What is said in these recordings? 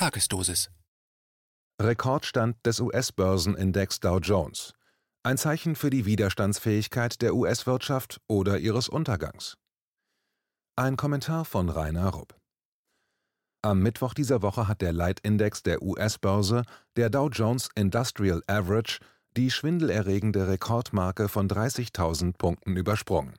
Tagesdosis. Rekordstand des US-Börsenindex Dow Jones. Ein Zeichen für die Widerstandsfähigkeit der US-Wirtschaft oder ihres Untergangs. Ein Kommentar von Rainer Rupp. Am Mittwoch dieser Woche hat der Leitindex der US-Börse, der Dow Jones Industrial Average, die schwindelerregende Rekordmarke von 30.000 Punkten übersprungen.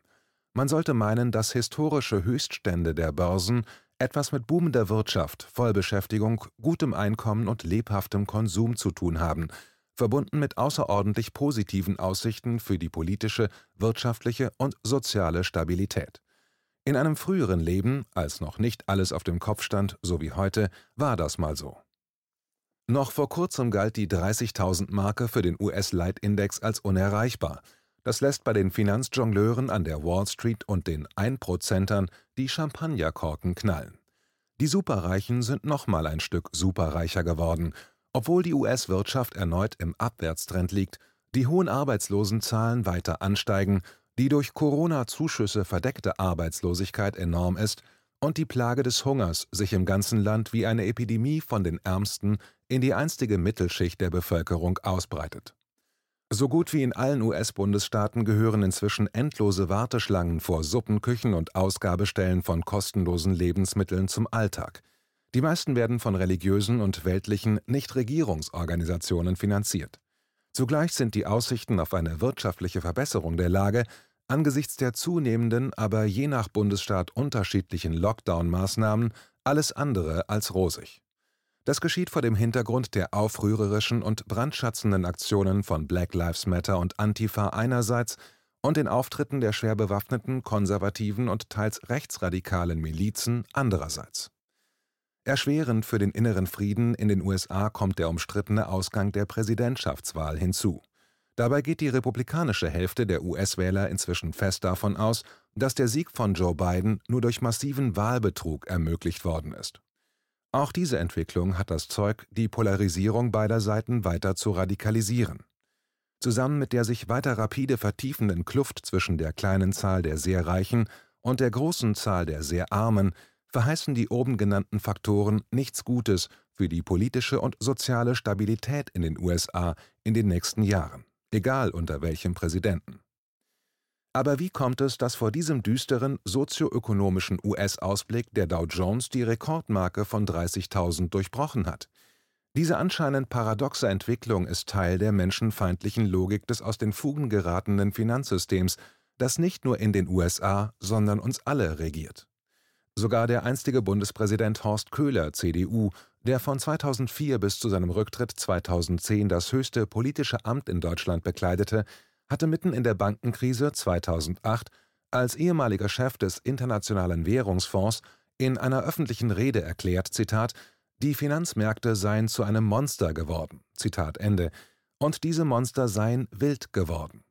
Man sollte meinen, dass historische Höchststände der Börsen etwas mit boomender Wirtschaft, Vollbeschäftigung, gutem Einkommen und lebhaftem Konsum zu tun haben, verbunden mit außerordentlich positiven Aussichten für die politische, wirtschaftliche und soziale Stabilität. In einem früheren Leben, als noch nicht alles auf dem Kopf stand, so wie heute, war das mal so. Noch vor kurzem galt die 30.000 Marke für den US-Leitindex als unerreichbar. Das lässt bei den Finanzjongleuren an der Wall Street und den Einprozentern die Champagnerkorken knallen. Die Superreichen sind nochmal ein Stück superreicher geworden, obwohl die US-Wirtschaft erneut im Abwärtstrend liegt, die hohen Arbeitslosenzahlen weiter ansteigen, die durch Corona-Zuschüsse verdeckte Arbeitslosigkeit enorm ist und die Plage des Hungers sich im ganzen Land wie eine Epidemie von den Ärmsten in die einstige Mittelschicht der Bevölkerung ausbreitet. So gut wie in allen US-Bundesstaaten gehören inzwischen endlose Warteschlangen vor Suppenküchen und Ausgabestellen von kostenlosen Lebensmitteln zum Alltag. Die meisten werden von religiösen und weltlichen Nichtregierungsorganisationen finanziert. Zugleich sind die Aussichten auf eine wirtschaftliche Verbesserung der Lage angesichts der zunehmenden, aber je nach Bundesstaat unterschiedlichen Lockdown-Maßnahmen alles andere als rosig. Das geschieht vor dem Hintergrund der aufrührerischen und brandschatzenden Aktionen von Black Lives Matter und Antifa einerseits und den Auftritten der schwer bewaffneten, konservativen und teils rechtsradikalen Milizen andererseits. Erschwerend für den inneren Frieden in den USA kommt der umstrittene Ausgang der Präsidentschaftswahl hinzu. Dabei geht die republikanische Hälfte der US-Wähler inzwischen fest davon aus, dass der Sieg von Joe Biden nur durch massiven Wahlbetrug ermöglicht worden ist. Auch diese Entwicklung hat das Zeug, die Polarisierung beider Seiten weiter zu radikalisieren. Zusammen mit der sich weiter rapide vertiefenden Kluft zwischen der kleinen Zahl der sehr Reichen und der großen Zahl der sehr Armen verheißen die oben genannten Faktoren nichts Gutes für die politische und soziale Stabilität in den USA in den nächsten Jahren, egal unter welchem Präsidenten. Aber wie kommt es, dass vor diesem düsteren sozioökonomischen US-Ausblick der Dow Jones die Rekordmarke von 30.000 durchbrochen hat? Diese anscheinend paradoxe Entwicklung ist Teil der menschenfeindlichen Logik des aus den Fugen geratenen Finanzsystems, das nicht nur in den USA, sondern uns alle regiert. Sogar der einstige Bundespräsident Horst Köhler, CDU, der von 2004 bis zu seinem Rücktritt 2010 das höchste politische Amt in Deutschland bekleidete, hatte mitten in der Bankenkrise 2008 als ehemaliger Chef des Internationalen Währungsfonds in einer öffentlichen Rede erklärt, Zitat, die Finanzmärkte seien zu einem Monster geworden, Zitat Ende, und diese Monster seien wild geworden.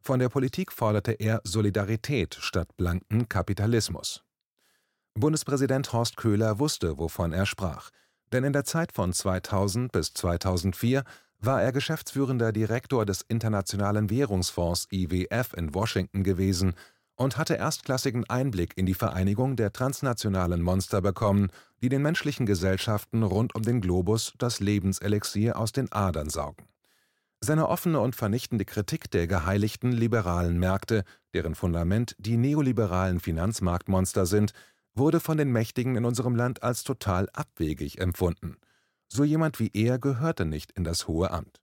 Von der Politik forderte er Solidarität statt blanken Kapitalismus. Bundespräsident Horst Köhler wusste, wovon er sprach, denn in der Zeit von 2000 bis 2004 war er geschäftsführender Direktor des Internationalen Währungsfonds IWF in Washington gewesen und hatte erstklassigen Einblick in die Vereinigung der transnationalen Monster bekommen, die den menschlichen Gesellschaften rund um den Globus das Lebenselixier aus den Adern saugen. Seine offene und vernichtende Kritik der geheiligten liberalen Märkte, deren Fundament die neoliberalen Finanzmarktmonster sind, wurde von den Mächtigen in unserem Land als total abwegig empfunden. So jemand wie er gehörte nicht in das hohe Amt.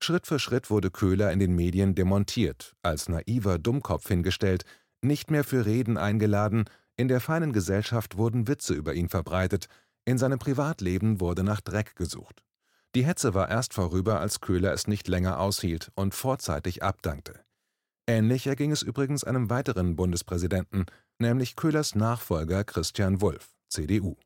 Schritt für Schritt wurde Köhler in den Medien demontiert, als naiver Dummkopf hingestellt, nicht mehr für Reden eingeladen, in der feinen Gesellschaft wurden Witze über ihn verbreitet, in seinem Privatleben wurde nach Dreck gesucht. Die Hetze war erst vorüber, als Köhler es nicht länger aushielt und vorzeitig abdankte. Ähnlich erging es übrigens einem weiteren Bundespräsidenten, nämlich Köhlers Nachfolger Christian Wulff, CDU.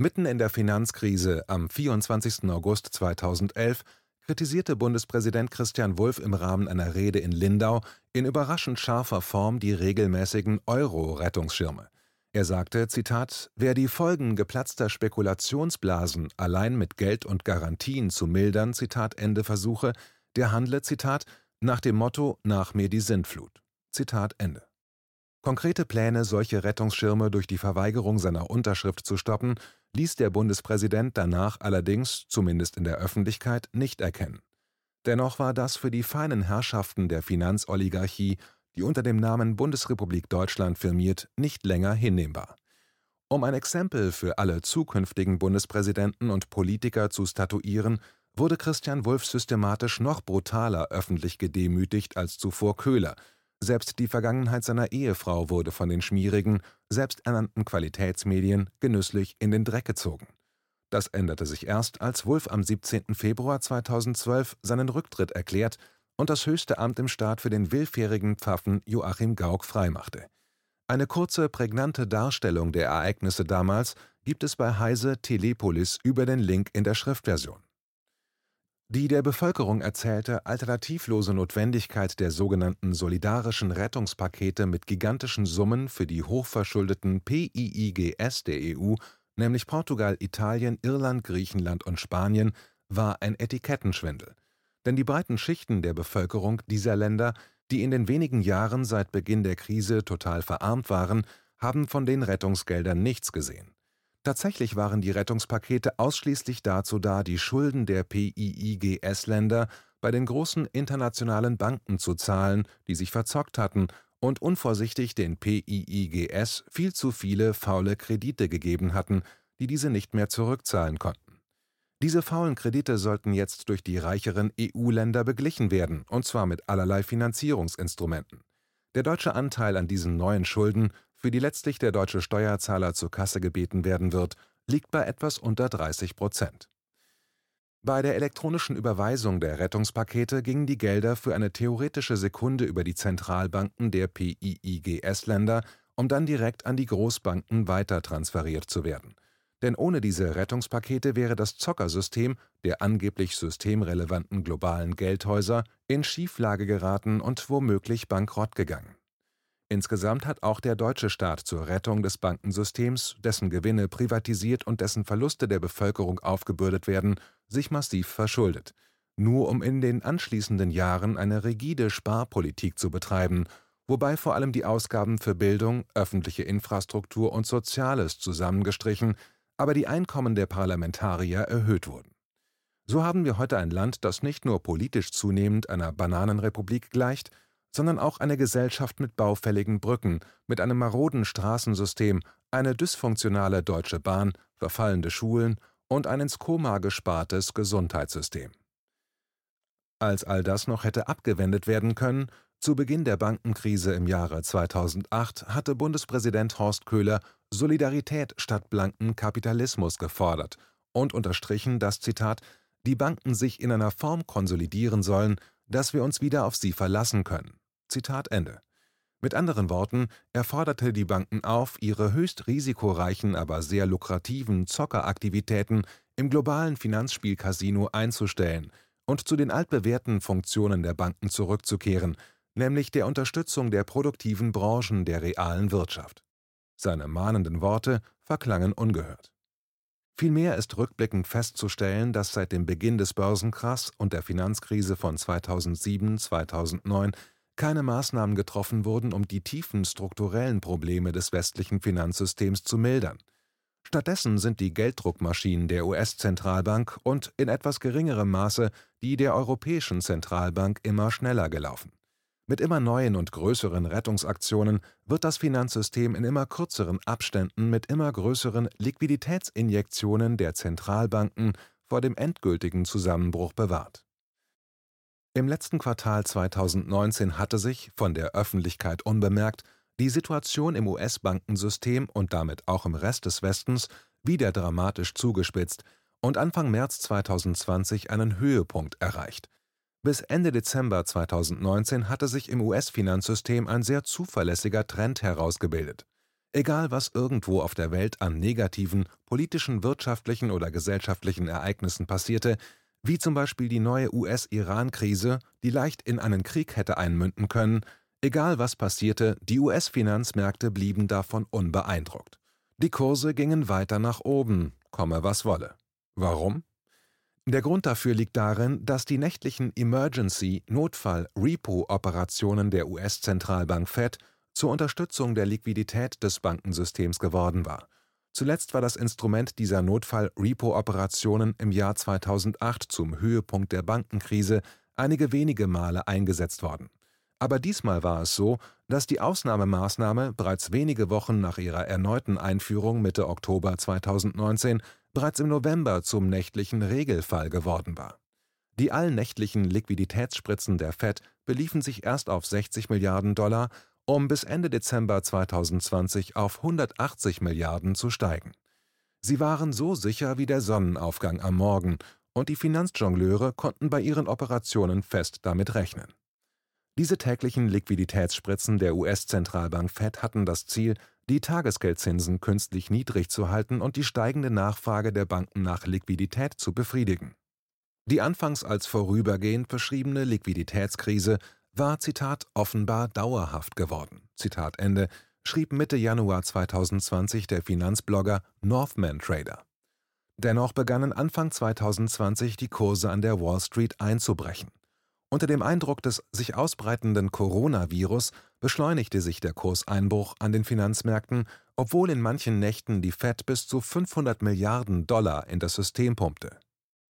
Mitten in der Finanzkrise am 24. August 2011 kritisierte Bundespräsident Christian Wulff im Rahmen einer Rede in Lindau in überraschend scharfer Form die regelmäßigen Euro-Rettungsschirme. Er sagte, Zitat, wer die Folgen geplatzter Spekulationsblasen allein mit Geld und Garantien zu mildern, Zitat Ende versuche, der handle, Zitat, nach dem Motto nach mir die Sintflut. Zitat Ende. Konkrete Pläne, solche Rettungsschirme durch die Verweigerung seiner Unterschrift zu stoppen, ließ der Bundespräsident danach allerdings, zumindest in der Öffentlichkeit, nicht erkennen. Dennoch war das für die feinen Herrschaften der Finanzoligarchie, die unter dem Namen Bundesrepublik Deutschland firmiert, nicht länger hinnehmbar. Um ein Exempel für alle zukünftigen Bundespräsidenten und Politiker zu statuieren, wurde Christian Wulff systematisch noch brutaler öffentlich gedemütigt als zuvor Köhler. Selbst die Vergangenheit seiner Ehefrau wurde von den schmierigen, selbsternannten Qualitätsmedien genüsslich in den Dreck gezogen. Das änderte sich erst, als Wulff am 17. Februar 2012 seinen Rücktritt erklärt und das höchste Amt im Staat für den willfährigen Pfaffen Joachim Gauck freimachte. Eine kurze, prägnante Darstellung der Ereignisse damals gibt es bei Heise Telepolis über den Link in der Schriftversion. Die der Bevölkerung erzählte alternativlose Notwendigkeit der sogenannten solidarischen Rettungspakete mit gigantischen Summen für die hochverschuldeten PIIGS der EU, nämlich Portugal, Italien, Irland, Griechenland und Spanien, war ein Etikettenschwindel. Denn die breiten Schichten der Bevölkerung dieser Länder, die in den wenigen Jahren seit Beginn der Krise total verarmt waren, haben von den Rettungsgeldern nichts gesehen. Tatsächlich waren die Rettungspakete ausschließlich dazu da, die Schulden der PIIGS-Länder bei den großen internationalen Banken zu zahlen, die sich verzockt hatten und unvorsichtig den PIIGS viel zu viele faule Kredite gegeben hatten, die diese nicht mehr zurückzahlen konnten. Diese faulen Kredite sollten jetzt durch die reicheren EU-Länder beglichen werden, und zwar mit allerlei Finanzierungsinstrumenten. Der deutsche Anteil an diesen neuen Schulden für die letztlich der deutsche Steuerzahler zur Kasse gebeten werden wird, liegt bei etwas unter 30 Prozent. Bei der elektronischen Überweisung der Rettungspakete gingen die Gelder für eine theoretische Sekunde über die Zentralbanken der PIIGS-Länder, um dann direkt an die Großbanken weitertransferiert zu werden. Denn ohne diese Rettungspakete wäre das Zockersystem der angeblich systemrelevanten globalen Geldhäuser in Schieflage geraten und womöglich bankrott gegangen. Insgesamt hat auch der deutsche Staat zur Rettung des Bankensystems, dessen Gewinne privatisiert und dessen Verluste der Bevölkerung aufgebürdet werden, sich massiv verschuldet, nur um in den anschließenden Jahren eine rigide Sparpolitik zu betreiben, wobei vor allem die Ausgaben für Bildung, öffentliche Infrastruktur und Soziales zusammengestrichen, aber die Einkommen der Parlamentarier erhöht wurden. So haben wir heute ein Land, das nicht nur politisch zunehmend einer Bananenrepublik gleicht, sondern auch eine Gesellschaft mit baufälligen Brücken, mit einem maroden Straßensystem, eine dysfunktionale Deutsche Bahn, verfallende Schulen und ein ins Koma gespartes Gesundheitssystem. Als all das noch hätte abgewendet werden können, zu Beginn der Bankenkrise im Jahre 2008 hatte Bundespräsident Horst Köhler Solidarität statt blanken Kapitalismus gefordert und unterstrichen, dass Zitat die Banken sich in einer Form konsolidieren sollen, dass wir uns wieder auf sie verlassen können. Zitat Ende. Mit anderen Worten, er forderte die Banken auf, ihre höchst risikoreichen, aber sehr lukrativen Zockeraktivitäten im globalen Finanzspielcasino einzustellen und zu den altbewährten Funktionen der Banken zurückzukehren, nämlich der Unterstützung der produktiven Branchen der realen Wirtschaft. Seine mahnenden Worte verklangen ungehört. Vielmehr ist rückblickend festzustellen, dass seit dem Beginn des Börsenkrachs und der Finanzkrise von 2007/2009 keine Maßnahmen getroffen wurden, um die tiefen strukturellen Probleme des westlichen Finanzsystems zu mildern. Stattdessen sind die Gelddruckmaschinen der US-Zentralbank und in etwas geringerem Maße die der Europäischen Zentralbank immer schneller gelaufen. Mit immer neuen und größeren Rettungsaktionen wird das Finanzsystem in immer kürzeren Abständen mit immer größeren Liquiditätsinjektionen der Zentralbanken vor dem endgültigen Zusammenbruch bewahrt im letzten Quartal 2019 hatte sich, von der Öffentlichkeit unbemerkt, die Situation im US-Bankensystem und damit auch im Rest des Westens wieder dramatisch zugespitzt und Anfang März 2020 einen Höhepunkt erreicht. Bis Ende Dezember 2019 hatte sich im US-Finanzsystem ein sehr zuverlässiger Trend herausgebildet. Egal was irgendwo auf der Welt an negativen politischen, wirtschaftlichen oder gesellschaftlichen Ereignissen passierte, wie zum Beispiel die neue US-Iran-Krise, die leicht in einen Krieg hätte einmünden können, egal was passierte, die US-Finanzmärkte blieben davon unbeeindruckt. Die Kurse gingen weiter nach oben, komme was wolle. Warum? Der Grund dafür liegt darin, dass die nächtlichen Emergency Notfall Repo Operationen der US-Zentralbank Fed zur Unterstützung der Liquidität des Bankensystems geworden war. Zuletzt war das Instrument dieser Notfall-Repo-Operationen im Jahr 2008 zum Höhepunkt der Bankenkrise einige wenige Male eingesetzt worden. Aber diesmal war es so, dass die Ausnahmemaßnahme bereits wenige Wochen nach ihrer erneuten Einführung Mitte Oktober 2019 bereits im November zum nächtlichen Regelfall geworden war. Die allnächtlichen Liquiditätsspritzen der Fed beliefen sich erst auf 60 Milliarden Dollar, um bis Ende Dezember 2020 auf 180 Milliarden zu steigen. Sie waren so sicher wie der Sonnenaufgang am Morgen, und die Finanzjongleure konnten bei ihren Operationen fest damit rechnen. Diese täglichen Liquiditätsspritzen der US-Zentralbank Fed hatten das Ziel, die Tagesgeldzinsen künstlich niedrig zu halten und die steigende Nachfrage der Banken nach Liquidität zu befriedigen. Die anfangs als vorübergehend beschriebene Liquiditätskrise war Zitat offenbar dauerhaft geworden. Zitat Ende, schrieb Mitte Januar 2020 der Finanzblogger Northman Trader. Dennoch begannen Anfang 2020 die Kurse an der Wall Street einzubrechen. Unter dem Eindruck des sich ausbreitenden Coronavirus beschleunigte sich der Kurseinbruch an den Finanzmärkten, obwohl in manchen Nächten die Fed bis zu 500 Milliarden Dollar in das System pumpte.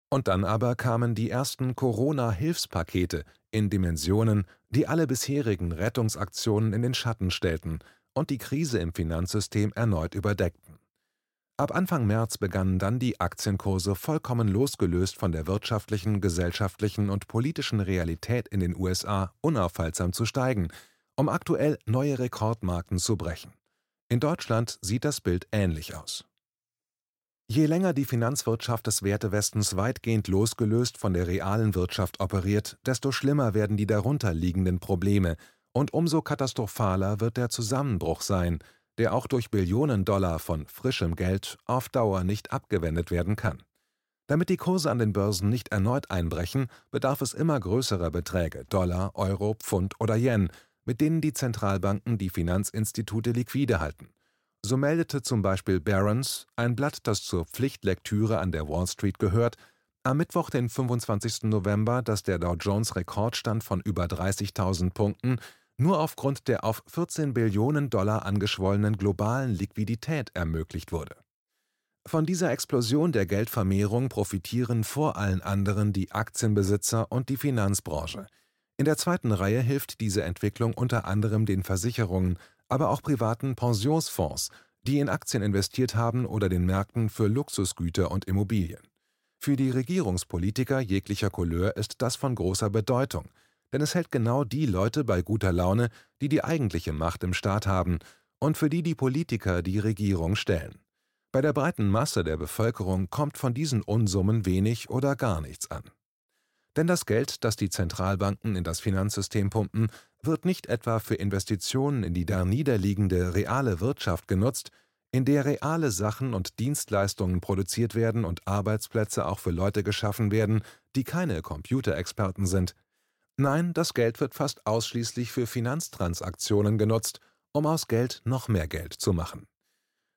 Und dann aber kamen die ersten Corona-Hilfspakete in Dimensionen, die alle bisherigen Rettungsaktionen in den Schatten stellten und die Krise im Finanzsystem erneut überdeckten. Ab Anfang März begannen dann die Aktienkurse vollkommen losgelöst von der wirtschaftlichen, gesellschaftlichen und politischen Realität in den USA unaufhaltsam zu steigen, um aktuell neue Rekordmarken zu brechen. In Deutschland sieht das Bild ähnlich aus. Je länger die Finanzwirtschaft des Wertewestens weitgehend losgelöst von der realen Wirtschaft operiert, desto schlimmer werden die darunter liegenden Probleme und umso katastrophaler wird der Zusammenbruch sein, der auch durch Billionen Dollar von frischem Geld auf Dauer nicht abgewendet werden kann. Damit die Kurse an den Börsen nicht erneut einbrechen, bedarf es immer größerer Beträge Dollar, Euro, Pfund oder Yen, mit denen die Zentralbanken die Finanzinstitute liquide halten. So meldete zum Beispiel Barron's, ein Blatt, das zur Pflichtlektüre an der Wall Street gehört, am Mittwoch, den 25. November, dass der Dow Jones Rekordstand von über 30.000 Punkten nur aufgrund der auf 14 Billionen Dollar angeschwollenen globalen Liquidität ermöglicht wurde. Von dieser Explosion der Geldvermehrung profitieren vor allen anderen die Aktienbesitzer und die Finanzbranche. In der zweiten Reihe hilft diese Entwicklung unter anderem den Versicherungen, aber auch privaten Pensionsfonds, die in Aktien investiert haben oder den Märkten für Luxusgüter und Immobilien. Für die Regierungspolitiker jeglicher Couleur ist das von großer Bedeutung – denn es hält genau die Leute bei guter Laune, die die eigentliche Macht im Staat haben und für die die Politiker die Regierung stellen. Bei der breiten Masse der Bevölkerung kommt von diesen Unsummen wenig oder gar nichts an. Denn das Geld, das die Zentralbanken in das Finanzsystem pumpen, wird nicht etwa für Investitionen in die darniederliegende reale Wirtschaft genutzt, in der reale Sachen und Dienstleistungen produziert werden und Arbeitsplätze auch für Leute geschaffen werden, die keine Computerexperten sind, Nein, das Geld wird fast ausschließlich für Finanztransaktionen genutzt, um aus Geld noch mehr Geld zu machen.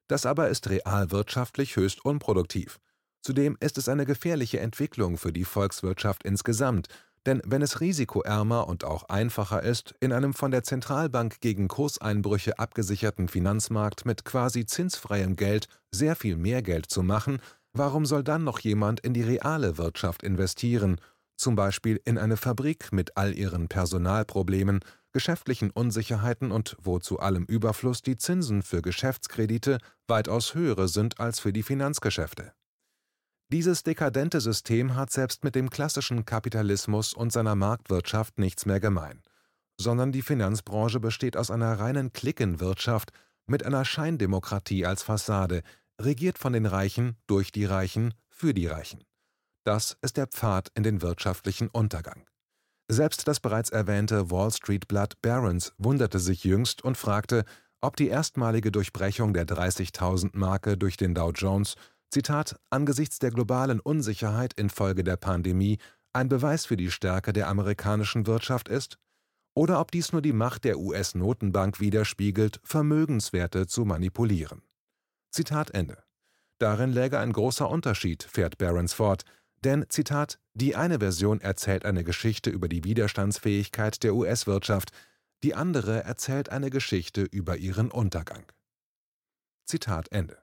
Das aber ist realwirtschaftlich höchst unproduktiv. Zudem ist es eine gefährliche Entwicklung für die Volkswirtschaft insgesamt, denn wenn es risikoärmer und auch einfacher ist, in einem von der Zentralbank gegen Kurseinbrüche abgesicherten Finanzmarkt mit quasi zinsfreiem Geld sehr viel mehr Geld zu machen, warum soll dann noch jemand in die reale Wirtschaft investieren zum Beispiel in eine Fabrik mit all ihren Personalproblemen, geschäftlichen Unsicherheiten und wo zu allem Überfluss die Zinsen für Geschäftskredite weitaus höhere sind als für die Finanzgeschäfte. Dieses dekadente System hat selbst mit dem klassischen Kapitalismus und seiner Marktwirtschaft nichts mehr gemein, sondern die Finanzbranche besteht aus einer reinen Cliquenwirtschaft mit einer Scheindemokratie als Fassade, regiert von den Reichen, durch die Reichen, für die Reichen. Das ist der Pfad in den wirtschaftlichen Untergang. Selbst das bereits erwähnte Wall Street Blatt Barron's wunderte sich jüngst und fragte, ob die erstmalige Durchbrechung der 30.000-Marke durch den Dow Jones, Zitat, angesichts der globalen Unsicherheit infolge der Pandemie ein Beweis für die Stärke der amerikanischen Wirtschaft ist, oder ob dies nur die Macht der US-Notenbank widerspiegelt, Vermögenswerte zu manipulieren. Zitat Ende. Darin läge ein großer Unterschied, fährt Barron's fort, denn, Zitat, die eine Version erzählt eine Geschichte über die Widerstandsfähigkeit der US-Wirtschaft, die andere erzählt eine Geschichte über ihren Untergang. Zitat Ende